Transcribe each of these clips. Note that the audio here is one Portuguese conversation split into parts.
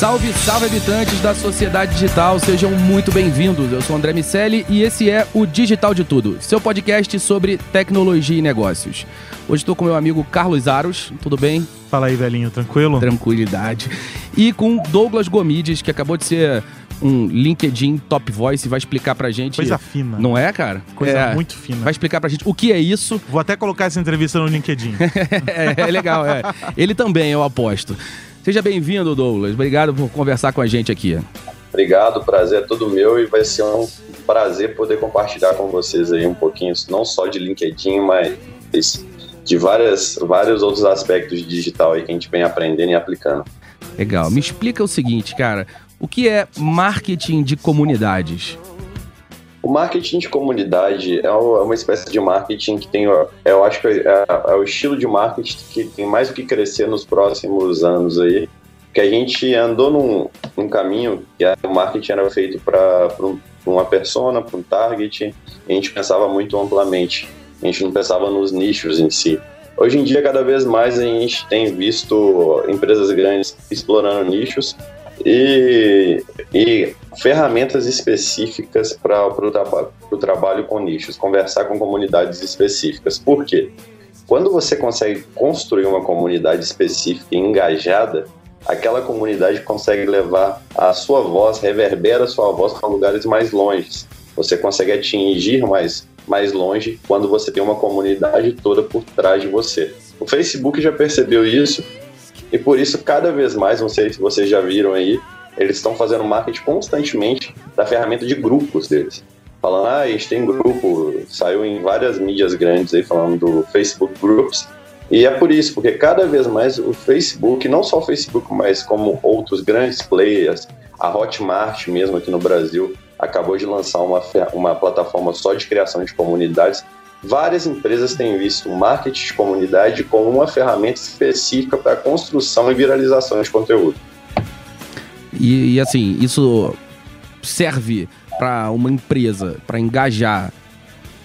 Salve, salve habitantes da sociedade digital, sejam muito bem-vindos. Eu sou André Miceli e esse é o Digital de Tudo, seu podcast sobre tecnologia e negócios. Hoje estou com meu amigo Carlos Aros, tudo bem? Fala aí, velhinho, tranquilo? Tranquilidade. E com Douglas Gomides, que acabou de ser um LinkedIn Top Voice e vai explicar pra gente. Coisa fina. Não é, cara? Coisa É. muito fina. Vai explicar pra gente o que é isso. Vou até colocar essa entrevista no LinkedIn. é, é legal, é. Ele também, eu aposto. Seja bem-vindo, Douglas. Obrigado por conversar com a gente aqui. Obrigado, prazer é todo meu e vai ser um prazer poder compartilhar com vocês aí um pouquinho, não só de LinkedIn, mas de várias, vários outros aspectos de digital aí que a gente vem aprendendo e aplicando. Legal. Me explica o seguinte, cara. O que é marketing de comunidades? O marketing de comunidade é é uma espécie de marketing que tem, ó, eu acho que é, é o estilo de marketing que tem mais o que crescer nos próximos anos aí, que a gente andou num, num caminho que o marketing era feito para uma persona, para um target, a gente pensava muito amplamente, a gente não pensava nos nichos em si. Hoje em dia, cada vez mais a gente tem visto empresas grandes explorando nichos e, e ferramentas específicas para o traba trabalho com nichos, conversar com comunidades específicas. Por quê? Quando você consegue construir uma comunidade específica e engajada, aquela comunidade consegue levar a sua voz, reverbera a sua voz para lugares mais longes. Você consegue atingir mais, mais longe quando você tem uma comunidade toda por trás de você. O Facebook já percebeu isso e por isso, cada vez mais, não sei se vocês já viram aí, eles estão fazendo marketing constantemente da ferramenta de grupos deles. Falando, ah, a gente tem grupo, saiu em várias mídias grandes aí falando do Facebook Groups. E é por isso, porque cada vez mais o Facebook, não só o Facebook, mas como outros grandes players, a Hotmart mesmo aqui no Brasil, acabou de lançar uma, uma plataforma só de criação de comunidades. Várias empresas têm visto o marketing de comunidade como uma ferramenta específica para construção e viralização de conteúdo. E, e, assim, isso serve para uma empresa para engajar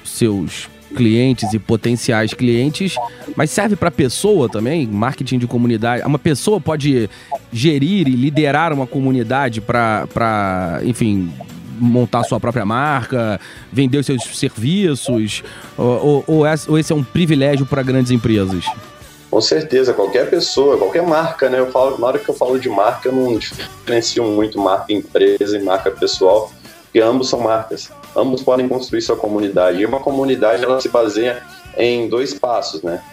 seus clientes e potenciais clientes, mas serve para pessoa também, marketing de comunidade. Uma pessoa pode gerir e liderar uma comunidade para, enfim, montar sua própria marca, vender os seus serviços, ou, ou- ou esse- é um privilégio para grandes empresas? Com certeza, qualquer pessoa, qualquer marca, né? Eu falo, na hora que eu falo de marca, eu não diferencio muito marca empresa e marca pessoal, porque ambos são marcas. Ambos podem construir sua comunidade. E uma comunidade, ela se baseia em dois passos, né?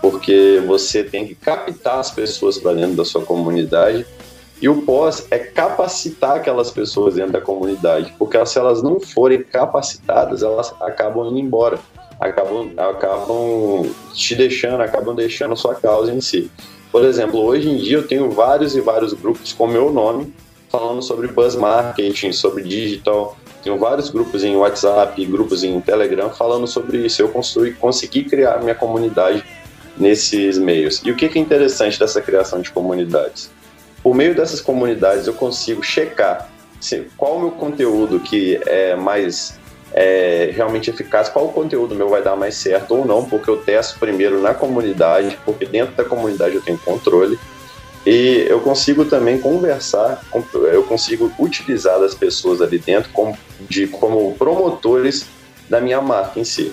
Porque você tem que captar as pessoas para dentro da sua comunidade e o pós é capacitar aquelas pessoas dentro da comunidade, porque se elas não forem capacitadas, elas acabam indo embora acabam, acabam te deixando, acabam deixando a sua causa em si. Por exemplo, hoje em dia eu tenho vários e vários grupos com meu nome falando sobre buzz marketing, sobre digital. Tenho vários grupos em WhatsApp, grupos em Telegram falando sobre isso. Eu construí, consegui criar minha comunidade nesses meios. E o que é interessante dessa criação de comunidades? Por meio dessas comunidades eu consigo checar qual o meu conteúdo que é mais é, realmente eficaz, qual conteúdo meu vai dar mais certo ou não, porque eu testo primeiro na comunidade, porque dentro da comunidade eu tenho controle. E eu consigo também conversar, eu consigo utilizar das pessoas ali dentro como, de, como promotores da minha marca em si.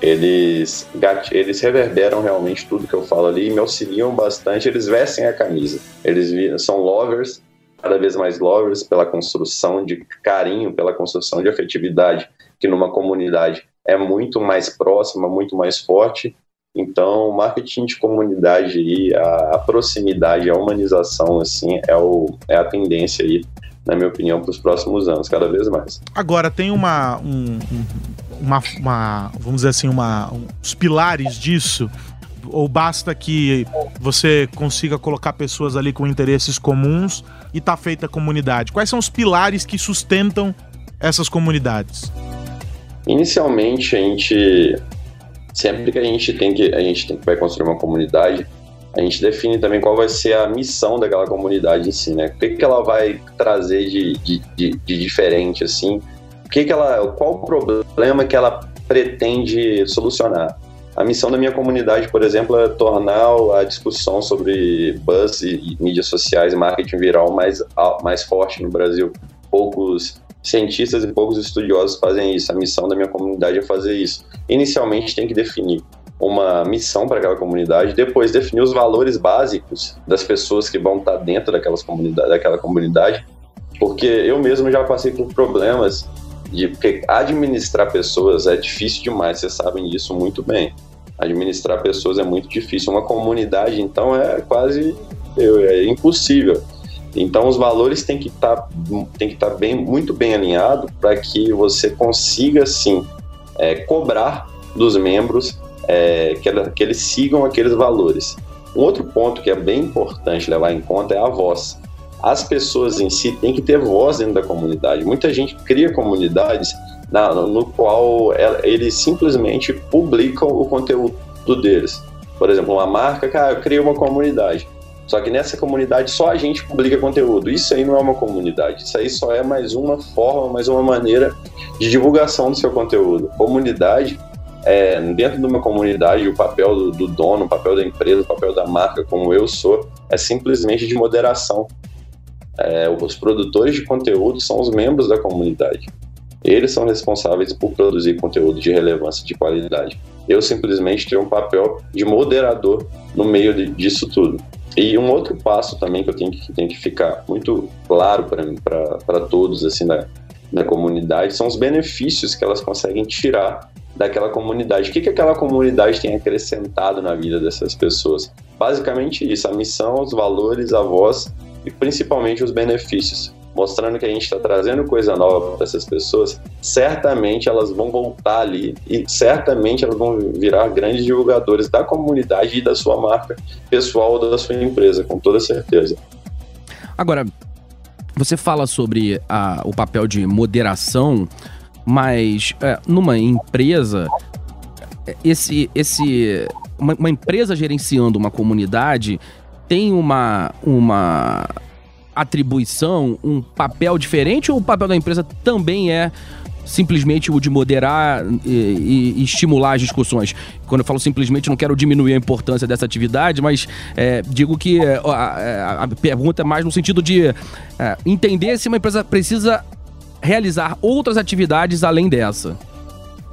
Eles, eles reverberam realmente tudo que eu falo ali e me auxiliam bastante. Eles vestem a camisa. Eles são lovers, cada vez mais lovers pela construção de carinho, pela construção de afetividade, que numa comunidade é muito mais próxima, muito mais forte. Então, marketing de comunidade e a, proximidade, a humanização, assim, é, o, é a tendência aí, na minha opinião, para os próximos anos, cada vez mais. Agora, tem uma, um, uma, uma, vamos dizer assim, uma, pilares disso? Ou basta que você consiga colocar pessoas ali com interesses comuns e tá feita a comunidade? Quais são os pilares que sustentam essas comunidades? Inicialmente, a gente sempre que a gente tem que a gente tem que vai construir uma comunidade, a gente define também qual vai ser a missão daquela comunidade em si, né? O que, que ela vai trazer de, de, de, de diferente, assim? O que, que ela, qual o problema que ela pretende solucionar? A missão da minha comunidade, por exemplo, é tornar a discussão sobre buzz e mídias sociais e marketing viral mais, mais forte no Brasil. Poucos cientistas e poucos estudiosos fazem isso. A missão da minha comunidade é fazer isso. Inicialmente tem que definir uma missão para aquela comunidade, depois definir os valores básicos das pessoas que vão estar dentro daquelas comunidade, daquela comunidade, porque eu mesmo já passei por problemas de porque administrar pessoas é difícil demais, vocês sabem disso muito bem. Administrar pessoas é muito difícil. Uma comunidade, então, é quase é impossível. Então os valores têm que estar tá, estar tá bem, muito bem alinhado para que você consiga sim é, cobrar dos membros é, que, que eles sigam aqueles valores. Um outro ponto que é bem importante levar em conta é a voz. As pessoas em si têm que ter voz dentro da comunidade. Muita gente cria comunidades na, no qual eles simplesmente publicam o conteúdo deles. Por exemplo, uma marca, cara, eu criei uma comunidade. Só que nessa comunidade só a gente publica conteúdo. Isso aí não é uma comunidade. Isso aí só é mais uma forma, mais uma maneira de divulgação do seu conteúdo. Comunidade, é, dentro de uma comunidade, o papel do, do dono, o papel da empresa, o papel da marca, como eu sou, é simplesmente de moderação. É, os produtores de conteúdo são os membros da comunidade. Eles são responsáveis por produzir conteúdo de relevância, de qualidade. Eu simplesmente tenho um papel de moderador no meio disso tudo. E um outro passo também que eu tenho que, tenho que ficar muito claro para todos assim na, na comunidade são os benefícios que elas conseguem tirar daquela comunidade. O que, que aquela comunidade tem acrescentado na vida dessas pessoas? Basicamente isso, a missão, os valores, a voz e principalmente os benefícios mostrando que a gente está trazendo coisa nova para essas pessoas, certamente elas vão voltar ali e certamente elas vão virar grandes divulgadores da comunidade e da sua marca pessoal ou da sua empresa, com toda certeza. Agora, você fala sobre a, o papel de moderação, mas é, numa empresa, esse, esse uma, uma empresa gerenciando uma comunidade tem uma, uma atribuição, um papel diferente ou o papel da empresa também é simplesmente o de moderar e, e, estimular as discussões. Quando eu falo simplesmente, não quero diminuir a importância dessa atividade, mas é, digo que é, a, a, pergunta é mais no sentido de é, entender se uma empresa precisa realizar outras atividades além dessa.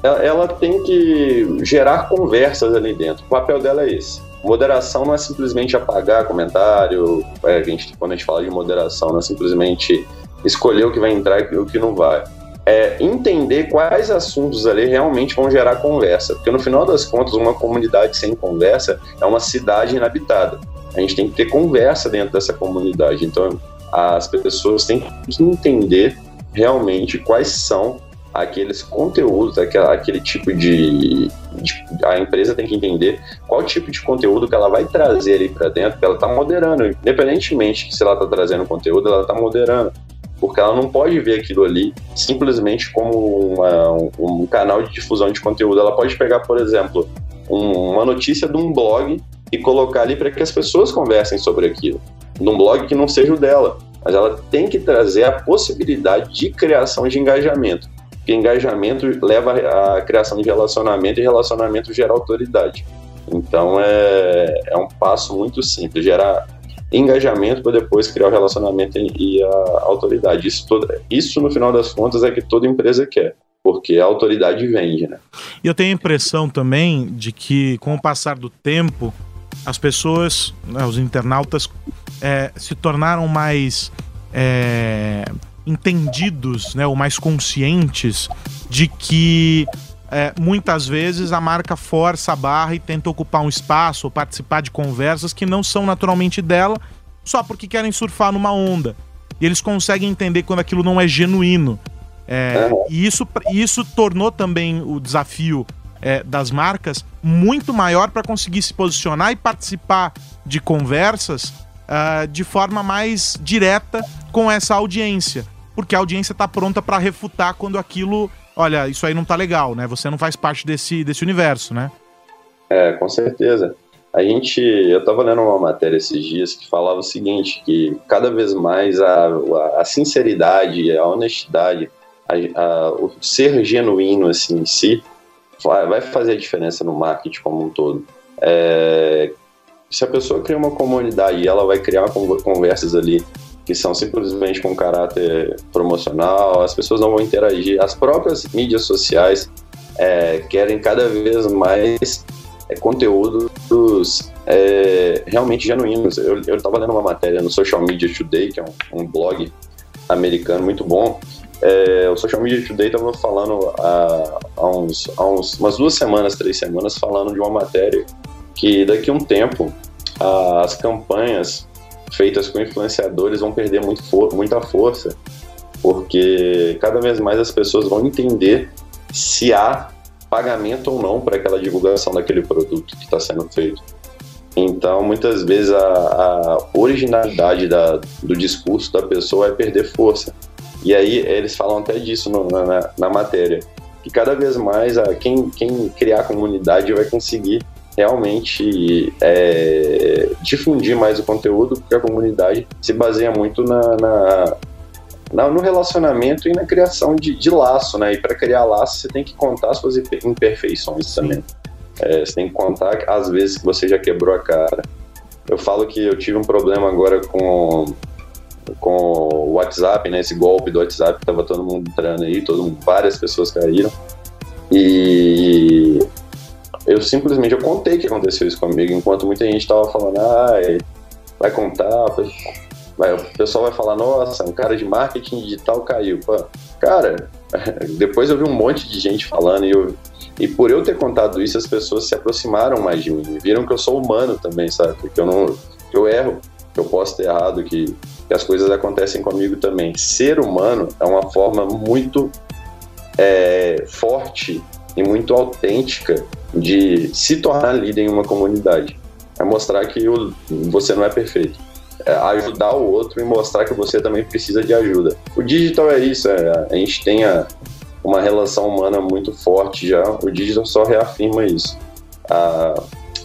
Ela tem que gerar conversas ali dentro. O papel dela é esse. Moderação não é simplesmente apagar comentário, é, a gente, quando a gente fala de moderação, não é simplesmente escolher o que vai entrar e o que não vai. É entender quais assuntos ali realmente vão gerar conversa. Porque no final das contas, uma comunidade sem conversa é uma cidade inabitada. A gente tem que ter conversa dentro dessa comunidade. Então, as pessoas têm que entender realmente quais são aqueles conteúdos, aquele, tipo de, de, A empresa tem que entender qual tipo de conteúdo que ela vai trazer ali para dentro, que ela está moderando. Independentemente se ela está trazendo conteúdo, ela está moderando. Porque ela não pode ver aquilo ali simplesmente como uma, um, um, canal de difusão de conteúdo. Ela pode pegar, por exemplo, um, uma notícia de um blog e colocar ali para que as pessoas conversem sobre aquilo. Num blog que não seja o dela. Mas ela tem que trazer a possibilidade de criação de engajamento. Porque engajamento leva à criação de relacionamento e relacionamento gera autoridade. Então é, é um passo muito simples, gerar engajamento para depois criar o relacionamento e a autoridade. Isso, todo, isso, no final das contas, é que toda empresa quer, porque a autoridade vende, né? E eu tenho a impressão também de que, com o passar do tempo, as pessoas, né, os internautas, é, se tornaram mais é, entendidos, né, ou mais conscientes de que é, muitas vezes a marca força a barra e tenta ocupar um espaço ou participar de conversas que não são naturalmente dela, só porque querem surfar numa onda. E eles conseguem entender quando aquilo não é genuíno. É, e isso, isso tornou também o desafio é, das marcas muito maior para conseguir se posicionar e participar de conversas uh, de forma mais direta com essa audiência. Porque a audiência está pronta para refutar quando aquilo olha, isso aí não tá legal, né? Você não faz parte desse, desse universo, né? É, com certeza. A gente, eu estava lendo uma matéria esses dias que falava o seguinte, que cada vez mais a, a, a sinceridade, a honestidade, a, a, o ser genuíno assim em si, vai fazer a diferença no marketing como um todo. É, se a pessoa cria uma comunidade e ela vai criar conversas ali que são simplesmente com caráter promocional, as pessoas não vão interagir. As próprias mídias sociais é, querem cada vez mais é, conteúdos é, realmente genuínos. Eu estava lendo uma matéria no Social Media Today, que é um, um blog americano muito bom. É, o Social Media Today estava falando há, há, uns, há uns, umas duas semanas, três semanas, falando de uma matéria que daqui a um tempo as campanhas feitas com influenciadores vão perder muito for muita força, porque cada vez mais as pessoas vão entender se há pagamento ou não para aquela divulgação daquele produto que está sendo feito. Então, muitas vezes a, a originalidade da, do discurso da pessoa vai perder força. E aí eles falam até disso no, na, na, matéria, que cada vez mais a, quem, quem criar comunidade vai conseguir realmente é, difundir mais o conteúdo, porque a comunidade se baseia muito na, na, na no relacionamento e na criação de, de laço, né? E para criar laço você tem que contar suas imperfeições Sim. também. É, você tem que contar as vezes que você já quebrou a cara. Eu falo que eu tive um problema agora com com o WhatsApp, né? Esse golpe do WhatsApp que tava todo mundo entrando aí, todo mundo, várias pessoas caíram. E eu simplesmente eu contei que aconteceu isso comigo, enquanto muita gente estava falando, ah, vai contar, vai, o pessoal vai falar, nossa, um cara de marketing digital caiu. Pô, cara, depois eu vi um monte de gente falando e, eu, e por eu ter contado isso, as pessoas se aproximaram mais de mim, viram que eu sou humano também, sabe? Que eu não, que eu erro, que eu posso ter errado, que, que as coisas acontecem comigo também. Ser humano é uma forma muito é, forte e muito autêntica de se tornar líder em uma comunidade. É mostrar que o, você não é perfeito. É ajudar o outro e mostrar que você também precisa de ajuda. O digital é isso, é, a gente tem a, uma relação humana muito forte já, o digital só reafirma isso.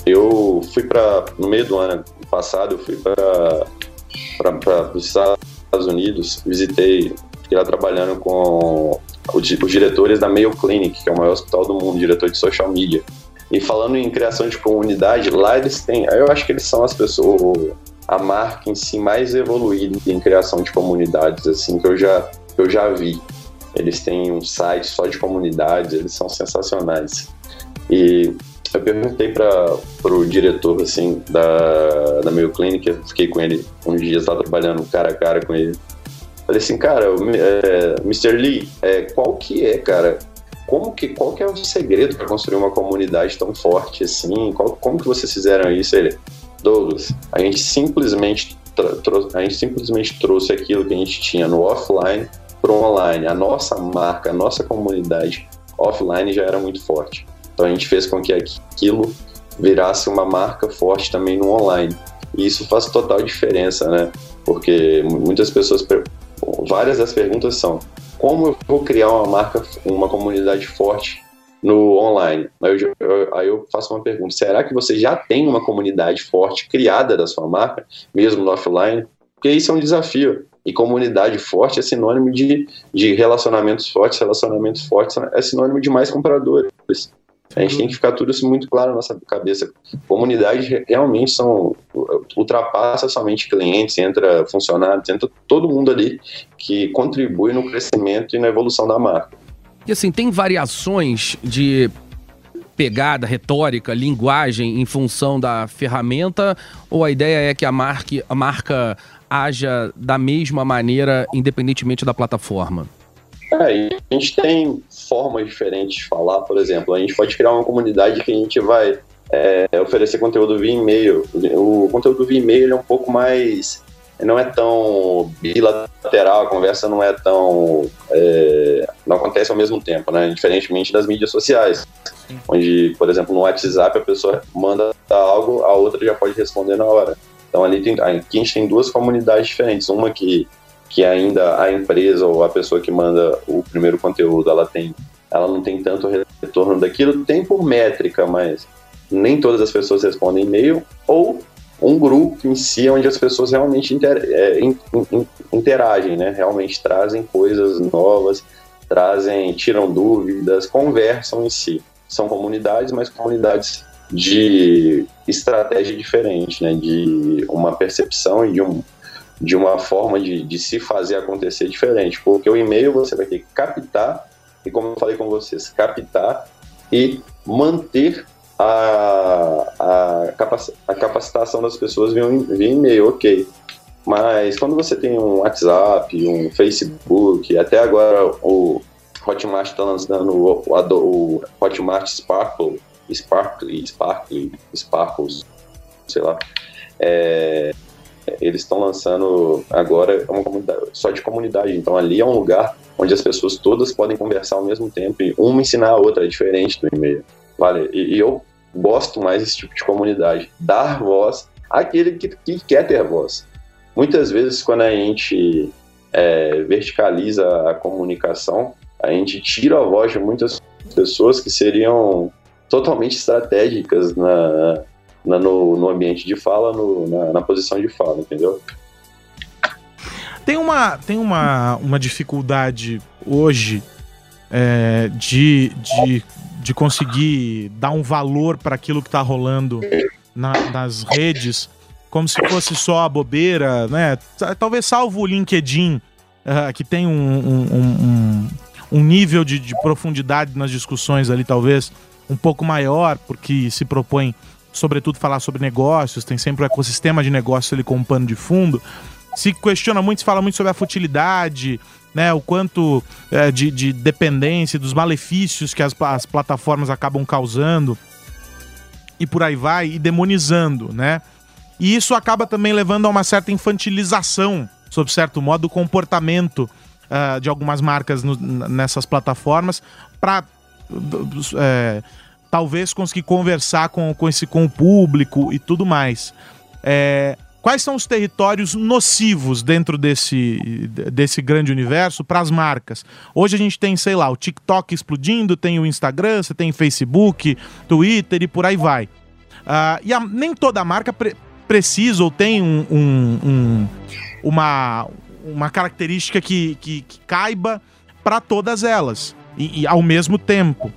Eu fui para, no meio do ano passado, eu fui para os Estados Unidos, visitei, fiquei lá trabalhando com os diretores da Mayo Clinic, que é o maior hospital do mundo, diretor de social media. E falando em criação de comunidade, lá eles têm. Eu acho que eles são as pessoas, a marca em si mais evoluída em criação de comunidades, assim, que eu já, eu já vi. Eles têm um site só de comunidades, eles são sensacionais. E eu perguntei para o diretor, assim, da, da Mayo Clinic, eu fiquei com ele uns dias lá trabalhando cara a cara com ele. Falei assim, cara, é, Mr. Lee, é, qual que é, cara, como que, qual que é o segredo para construir uma comunidade tão forte assim? Qual, como que vocês fizeram isso? Ele, Douglas, a gente simplesmente a gente simplesmente trouxe aquilo que a gente tinha no offline para o online. A nossa marca, a nossa comunidade offline já era muito forte. Então a gente fez com que aquilo virasse uma marca forte também no online. E isso faz total diferença, né? Porque muitas pessoas, várias das perguntas são: como eu vou criar uma marca, uma comunidade forte no online? Aí eu, eu, aí eu, faço uma pergunta: será que você já tem uma comunidade forte criada da sua marca, mesmo no offline? Porque isso é um desafio. E comunidade forte é sinônimo de, de relacionamentos fortes, relacionamentos fortes é sinônimo de mais compradores. A gente tem que ficar tudo isso muito claro na nossa cabeça. Comunidade realmente são ultrapassa somente clientes, entra funcionários, entra todo mundo ali que contribui no crescimento e na evolução da marca. E assim, tem variações de pegada, retórica, linguagem em função da ferramenta? Ou a ideia é que a marca, a marca haja da mesma maneira, independentemente da plataforma? É, a gente tem formas diferentes de falar, por exemplo, a gente pode criar uma comunidade que a gente vai é, oferecer conteúdo via e-mail. O conteúdo via e-mail é um pouco mais. não é tão bilateral, a conversa não é tão. É, não acontece ao mesmo tempo, né? Diferentemente das mídias sociais. Onde, por exemplo, no WhatsApp a pessoa manda algo, a outra já pode responder na hora. Então ali tem, aqui a gente tem duas comunidades diferentes. Uma que que ainda a empresa ou a pessoa que manda o primeiro conteúdo, ela tem, ela não tem tanto retorno daquilo, tem por métrica, mas nem todas as pessoas respondem e-mail, ou um grupo em si onde as pessoas realmente inter, é, interagem, né? Realmente trazem coisas novas, trazem, tiram dúvidas, conversam em si. São comunidades, mas comunidades de estratégia diferente, né? De uma percepção e de um, de uma forma de, de se fazer acontecer diferente, porque o e-mail você vai ter que captar, e como eu falei com vocês, captar e manter a, a, capac, a capacitação das pessoas via, via e-mail, ok. Mas quando você tem um WhatsApp, um Facebook, até agora o Hotmart está lançando o, o, Hotmart Sparkle, Sparkle, Sparkle, Sparkles, sei lá. É, eles estão lançando agora uma comunidade, só de comunidade. Então ali é um lugar onde as pessoas todas podem conversar ao mesmo tempo e uma ensinar a outra, é diferente do e-mail. Vale? E, e eu gosto mais desse tipo de comunidade. Dar voz àquele que, que quer ter voz. Muitas vezes, quando a gente é, verticaliza a comunicação, a gente tira a voz de muitas pessoas que seriam totalmente estratégicas na, na, no, no, ambiente de fala, no, na, na, posição de fala, entendeu? Tem uma, tem uma, uma dificuldade hoje é, de, de, de conseguir dar um valor para aquilo que está rolando na, nas redes, como se fosse só a bobeira, né? Talvez salvo o LinkedIn, uh, que tem um, um, um, um nível de, de profundidade nas discussões ali, talvez um pouco maior, porque se propõe sobretudo falar sobre negócios, tem sempre o ecossistema de negócios ali como pano de fundo. Se questiona muito, se fala muito sobre a futilidade, né, o quanto é, de, de dependência, dos malefícios que as, as plataformas acabam causando e por aí vai, e demonizando, né? E isso acaba também levando a uma certa infantilização, sob certo modo, do comportamento uh, de algumas marcas no, nessas plataformas para é, talvez conseguir conversar com, com, esse, com o público e tudo mais. É, quais são os territórios nocivos dentro desse, desse grande universo para as marcas? Hoje a gente tem, sei lá, o TikTok explodindo, tem o Instagram, você tem Facebook, Twitter e por aí vai. Uh, e a, nem toda marca pre precisa ou tem um, um, um, uma, uma característica que, que, que caiba para todas elas e, e ao mesmo tempo.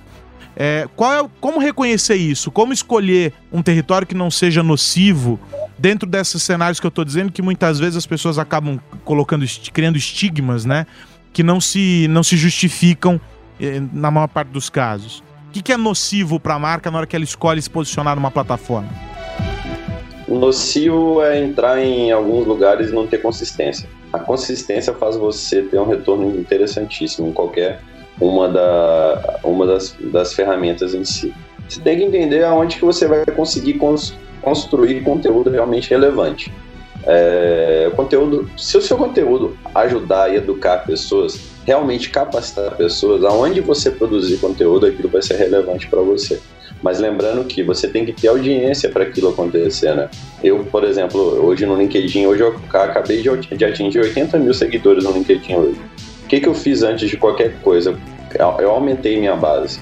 É, qual é, como reconhecer isso? Como escolher um território que não seja nocivo dentro desses cenários que eu estou dizendo que muitas vezes as pessoas acabam colocando, criando estigmas, né? Que não se, não se justificam eh, na maior parte dos casos. O que, que é nocivo para a marca na hora que ela escolhe se posicionar numa plataforma? Nocivo é entrar em alguns lugares e não ter consistência. A consistência faz você ter um retorno interessantíssimo em qualquer uma, da, uma das, das ferramentas em si. Você tem que entender aonde que você vai conseguir cons, construir conteúdo realmente relevante. É, conteúdo, se o seu conteúdo ajudar e educar pessoas, realmente capacitar pessoas, aonde você produzir conteúdo, aquilo vai ser relevante para você. Mas lembrando que você tem que ter audiência para aquilo acontecer, né? Eu, por exemplo, hoje no LinkedIn, hoje eu acabei de, atingir 80 mil seguidores no LinkedIn hoje. O que, que eu fiz antes de qualquer coisa? Eu aumentei minha base.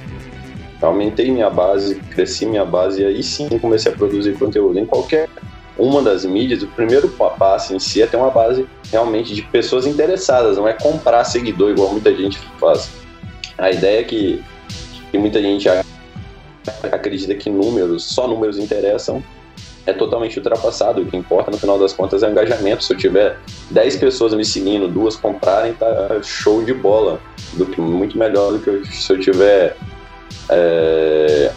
Eu aumentei minha base, cresci minha base e aí sim comecei a produzir conteúdo em qualquer uma das mídias, o primeiro passo em si é ter uma base realmente de pessoas interessadas, não é comprar seguidor igual muita gente faz. A ideia é que, que muita gente acredita que números, só números interessam, é totalmente ultrapassado. O que importa no final das contas é o engajamento. Se eu tiver 10 pessoas me seguindo, duas comprarem, tá show de bola. Do que, muito melhor do que se eu tiver é,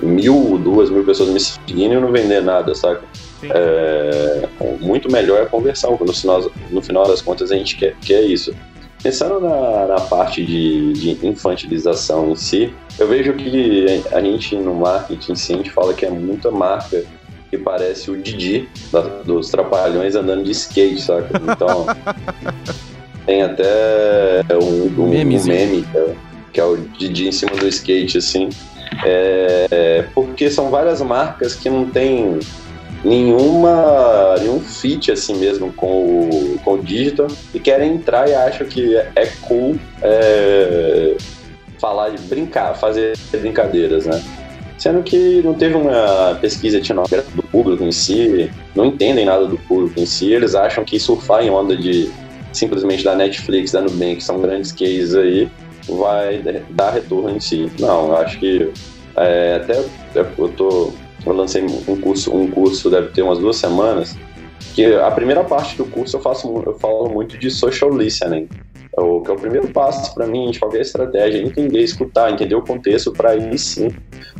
mil, duas mil pessoas me seguindo e não vender nada, saca? É, muito melhor é a conversão. No final, no final das contas, a gente quer, quer isso. Pensando na, na parte de, de, infantilização em si, eu vejo que a gente no marketing, sim, a gente fala que é muita marca que parece o Didi da, dos Trapalhões andando de skate, saca? Então, tem até um, um, um meme, que é, que é, o Didi em cima do skate, assim. É, porque são várias marcas que não tem nenhuma nenhum fit assim mesmo com o, com o digital e querem entrar e acham que é, é cool é, falar de brincar, fazer brincadeiras, né? Sendo que não teve uma pesquisa etnográfica do público em si, não entendem nada do público em si, eles acham que surfar em onda de simplesmente da Netflix, da Nubank, são grandes cases aí, vai dar retorno em si. Não, eu acho que é, até eu tô eu lancei um curso, um curso deve ter umas duas semanas, que a primeira parte do curso eu faço eu falo muito de social listening, o que é o primeiro passo para mim de qualquer estratégia, entender, escutar, entender o contexto para aí sim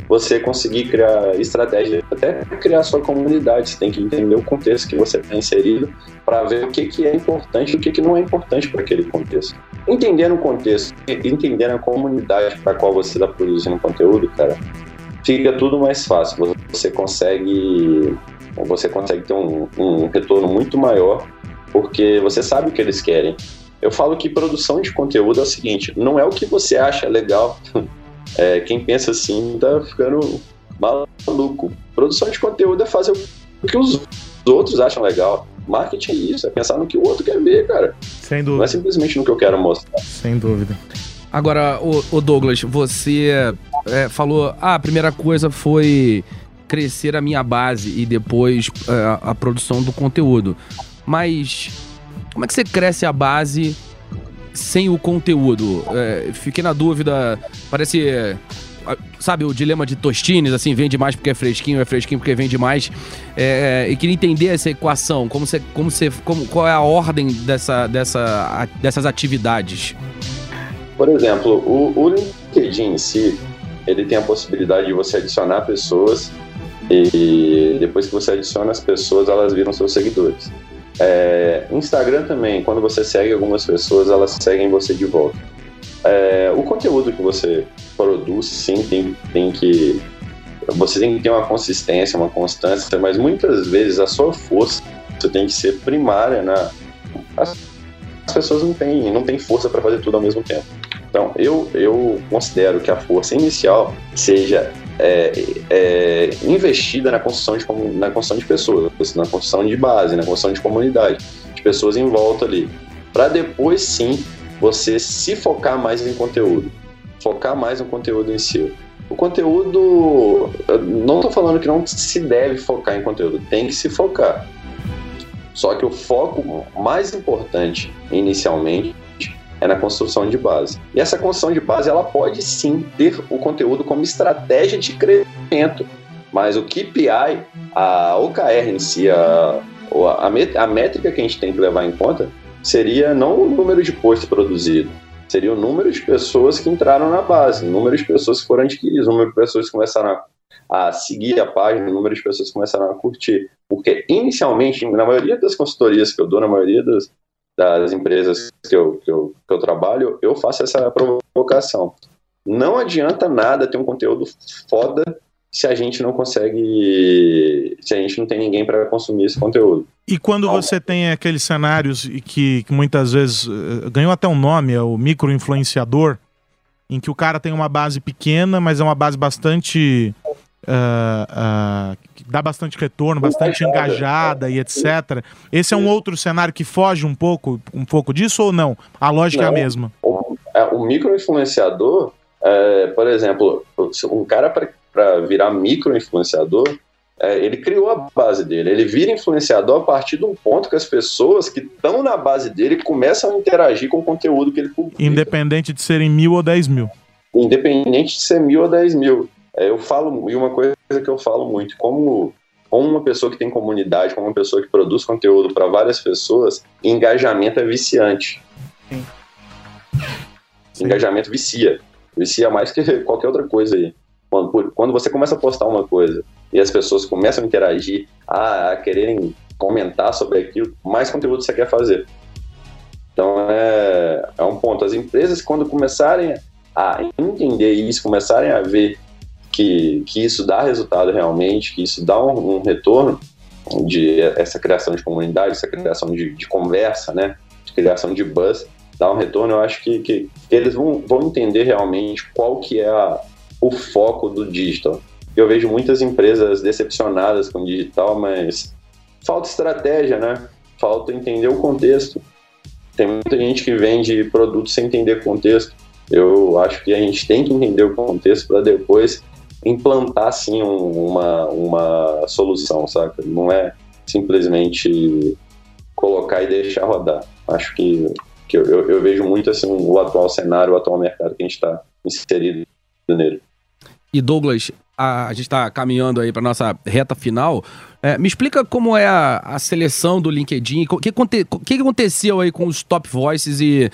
você conseguir criar estratégia, até criar sua comunidade, você tem que entender o contexto que você está inserido para ver o que, que é importante e o que, que não é importante para aquele contexto. Entendendo o contexto, entendendo a comunidade para qual você está produzindo conteúdo, cara, fica tudo mais fácil. Você consegue, você consegue ter um, um retorno muito maior porque você sabe o que eles querem. Eu falo que produção de conteúdo é o seguinte: não é o que você acha legal. É, quem pensa assim tá ficando maluco. Produção de conteúdo é fazer o que os outros acham legal. Marketing é isso, é pensar no que o outro quer ver, cara. Sem dúvida. Não é simplesmente no que eu quero mostrar. Sem dúvida. Agora, o, Douglas, você é, falou, ah, a primeira coisa foi crescer a minha base e depois é, a produção do conteúdo. Mas como é que você cresce a base sem o conteúdo? É, fiquei na dúvida, parece sabe, o dilema de Tostines, assim, vende mais porque é fresquinho, é fresquinho porque vende mais. É, e queria entender essa equação, como você, como você, como, qual é a ordem dessa, dessa, dessas atividades? Por exemplo, o, o LinkedIn em si, ele tem a possibilidade de você adicionar pessoas e depois que você adiciona as pessoas, elas viram seus seguidores. É, Instagram também, quando você segue algumas pessoas, elas seguem você de volta. É, o conteúdo que você produz, sim, tem, tem que. Você tem que ter uma consistência, uma constância, mas muitas vezes a sua força tem que ser primária na. As, as pessoas não têm, não têm força para fazer tudo ao mesmo tempo. Então, eu, eu considero que a força inicial seja é, é, investida na construção, de, na construção de pessoas, na construção de base, na construção de comunidade, de pessoas em volta ali. Para depois sim você se focar mais em conteúdo, focar mais no conteúdo em si. O conteúdo, não estou falando que não se deve focar em conteúdo, tem que se focar. Só que o foco mais importante inicialmente é na construção de base. E essa construção de base ela pode sim ter o conteúdo como estratégia de crescimento, mas o KPI, a OKR em si, a, a, métrica que a gente tem que levar em conta seria não o número de posts produzido, seria o número de pessoas que entraram na base, o número de pessoas que foram adquiridas, o número de pessoas que começaram a, a seguir a página, o número de pessoas que começaram a curtir. Porque inicialmente, na maioria das consultorias que eu dou, na maioria das, das empresas que eu, que, eu, que eu trabalho, eu faço essa provocação. Não adianta nada ter um conteúdo foda se a gente não consegue, se a gente não tem ninguém para consumir esse conteúdo. E quando você tem aqueles cenários que, que muitas vezes uh, ganhou até um nome, é o micro-influenciador, em que o cara tem uma base pequena, mas é uma base bastante uh, uh, dá bastante retorno, bastante engajada e etc. Esse é um outro cenário que foge um pouco, um pouco disso ou não? A lógica não, é a mesma. O, é, o micro-influenciador, é, por exemplo, um cara para virar micro-influenciador, é, ele criou a base dele. Ele vira influenciador a partir de um ponto que as pessoas que estão na base dele começam a interagir com o conteúdo que ele publica. Independente de serem mil ou dez mil. Independente de ser mil ou dez mil. É, eu falo, e uma coisa que eu falo muito, como, como uma pessoa que tem comunidade, como uma pessoa que produz conteúdo para várias pessoas, engajamento é viciante. Sim. Engajamento vicia. Vicia mais que qualquer outra coisa aí. Quando, quando você começa a postar uma coisa e as pessoas começam a interagir, a, a quererem comentar sobre aquilo, mais conteúdo você quer fazer. Então é, é um ponto. As empresas, quando começarem a entender isso, começarem a ver que, que isso dá resultado realmente, que isso dá um, um retorno de essa criação de comunidade, essa criação de, de, conversa, né, de criação de buzz, dá um retorno, eu acho que, que eles vão, vão entender realmente qual que é a, o foco do digital. Eu vejo muitas empresas decepcionadas com o digital, mas falta estratégia, né? Falta entender o contexto. Tem muita gente que vende produtos sem entender o contexto. Eu acho que a gente tem que entender o contexto para depois implantar sim um, uma, uma solução, saca? Não é simplesmente colocar e deixar rodar. Acho que, que eu, eu, eu vejo muito assim o atual cenário, o atual mercado que a gente está inserido nele. E Douglas, a, a gente está caminhando aí para nossa reta final. É, me explica como é a, a seleção do LinkedIn, o que, que, que, aconteceu aí com os top voices e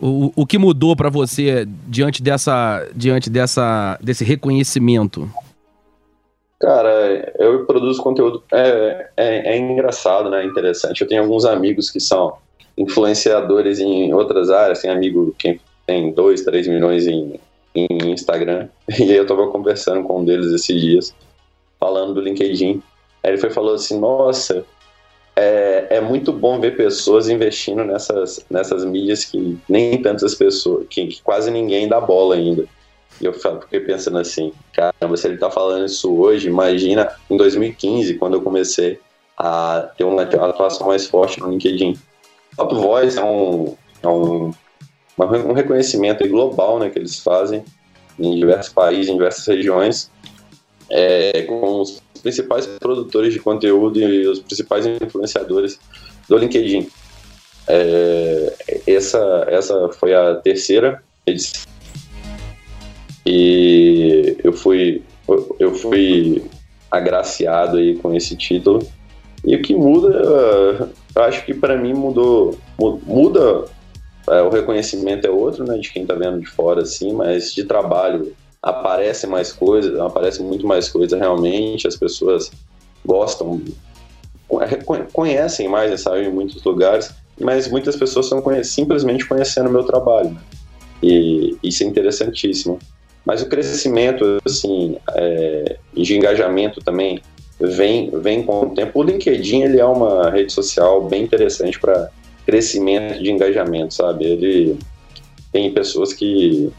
o, o que mudou para você diante, dessa, diante dessa, desse reconhecimento? Cara, eu produzo conteúdo, é, é, é engraçado, né? Interessante. Eu tenho alguns amigos que são influenciadores em outras áreas, tem amigo que tem 2, 3 milhões em em Instagram. E eu tava conversando com um deles esses dias, falando do LinkedIn. Aí ele foi falou assim, nossa, é, é muito bom ver pessoas investindo nessas, nessas mídias que nem tantas pessoas, que, que quase ninguém dá bola ainda. E eu fiquei pensando assim, caramba, se ele tá falando isso hoje, imagina em 2015, quando eu comecei a ter uma atuação mais forte no LinkedIn. Top Voice é um, é um um reconhecimento global né, que eles fazem em diversos países, em diversas regiões, é, com os principais produtores de conteúdo e os principais influenciadores do LinkedIn. É, essa, essa foi a terceira edição e eu fui eu fui agraciado aí com esse título e o que muda eu acho que para mim mudou muda é, o reconhecimento é outro, né, de quem está vendo de fora, assim, mas de trabalho aparece mais coisa, aparece muito mais coisa realmente, as pessoas gostam, conhecem mais, sabe, em muitos lugares, mas muitas pessoas estão conhe simplesmente conhecendo o meu trabalho, né? e isso é interessantíssimo. Mas o crescimento, assim, é, de engajamento também vem, vem com o tempo. O LinkedIn, ele é uma rede social bem interessante para crescimento de engajamento, sabe? Ele tem pessoas que,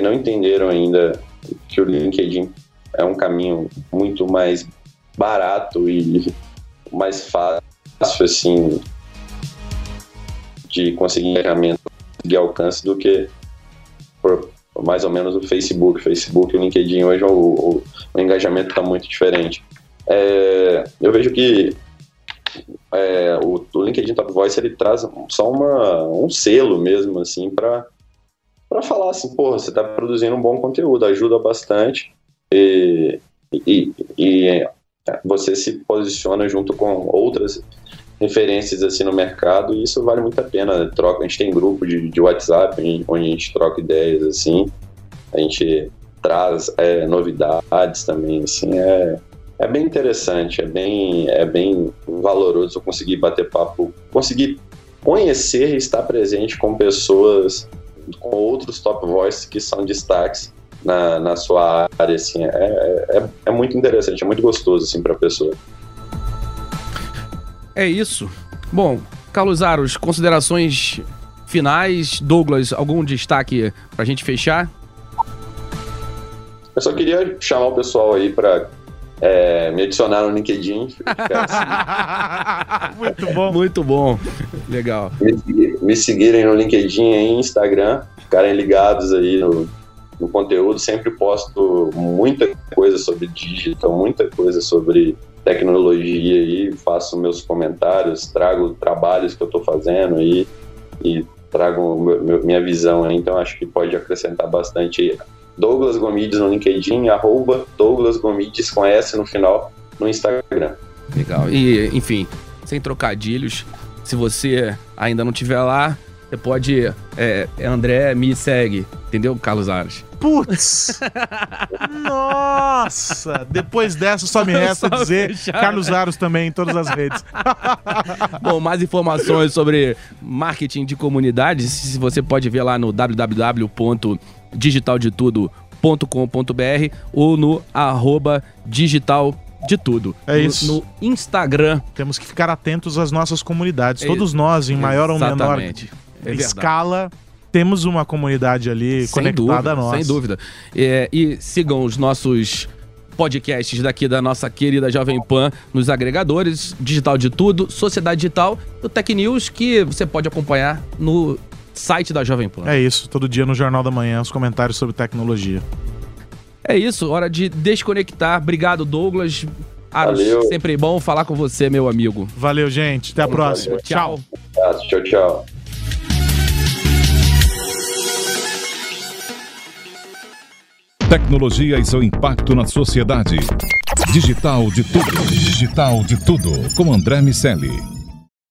que não entenderam ainda que o LinkedIn é um caminho muito mais barato e mais fácil, assim, de conseguir engajamento, de alcance do que por, mais ou menos o Facebook. O Facebook e o LinkedIn hoje o, o, o engajamento está muito diferente. É, eu vejo que é, o, o, LinkedIn Top Voice ele traz só uma, um selo mesmo, assim, para para falar assim, porra, você está produzindo um bom conteúdo, ajuda bastante e, e, e, você se posiciona junto com outras referências assim no mercado e isso vale muito a pena. Troca, a gente tem grupo de, de WhatsApp onde a gente troca ideias assim, a gente traz é, novidades também, assim, é, é bem interessante, é bem, é bem valoroso conseguir bater papo, conseguir conhecer e estar presente com pessoas, com outros top voices que são destaques na, na sua área, assim, é, é, é muito interessante, é muito gostoso, assim, para a pessoa. É isso. Bom, Carlos Aros, considerações finais. Douglas, algum destaque para a gente fechar? Eu só queria chamar o pessoal aí para é, me adicionar no LinkedIn. Assim. Muito bom. Muito bom. Legal. Me, me, seguirem no LinkedIn e Instagram, ficarem ligados aí no, no conteúdo. Sempre posto muita coisa sobre digital, muita coisa sobre tecnologia aí, faço meus comentários, trago trabalhos que eu estou fazendo aí e trago meu, minha visão aí, então acho que pode acrescentar bastante aí. Douglas Gomides no LinkedIn, arroba Douglas Gomides com S no final no Instagram. Legal. E, enfim, sem trocadilhos, se você ainda não tiver lá, você pode. É, é André, me segue. Entendeu, Carlos Ares? Putz! Nossa! Depois dessa, só me resta só dizer fechar, Carlos né? Aros também em todas as redes. Bom, mais informações sobre marketing de comunidades, você pode ver lá no www.digitaldetudo.com.br ou no arroba digital de tudo. É no, isso. No Instagram. Temos que ficar atentos às nossas comunidades. É, Todos nós, em maior Exatamente. ou menor é escala, temos uma comunidade ali sem conectada dúvida, a nós. Sem dúvida. É, e sigam os nossos podcasts daqui da nossa querida Jovem Pan nos agregadores, Digital de Tudo, Sociedade Digital, o Tech News, que você pode acompanhar no site da Jovem Pan. É isso, todo dia no Jornal da Manhã, os comentários sobre tecnologia. É isso, hora de desconectar. Obrigado, Douglas. Aros, Valeu. sempre bom falar com você, meu amigo. Valeu, gente. Até a próxima. Tchau. Tchau, tchau. Tecnologia e seu impacto na sociedade. Digital de tudo. Digital de tudo. Com André Miscelli.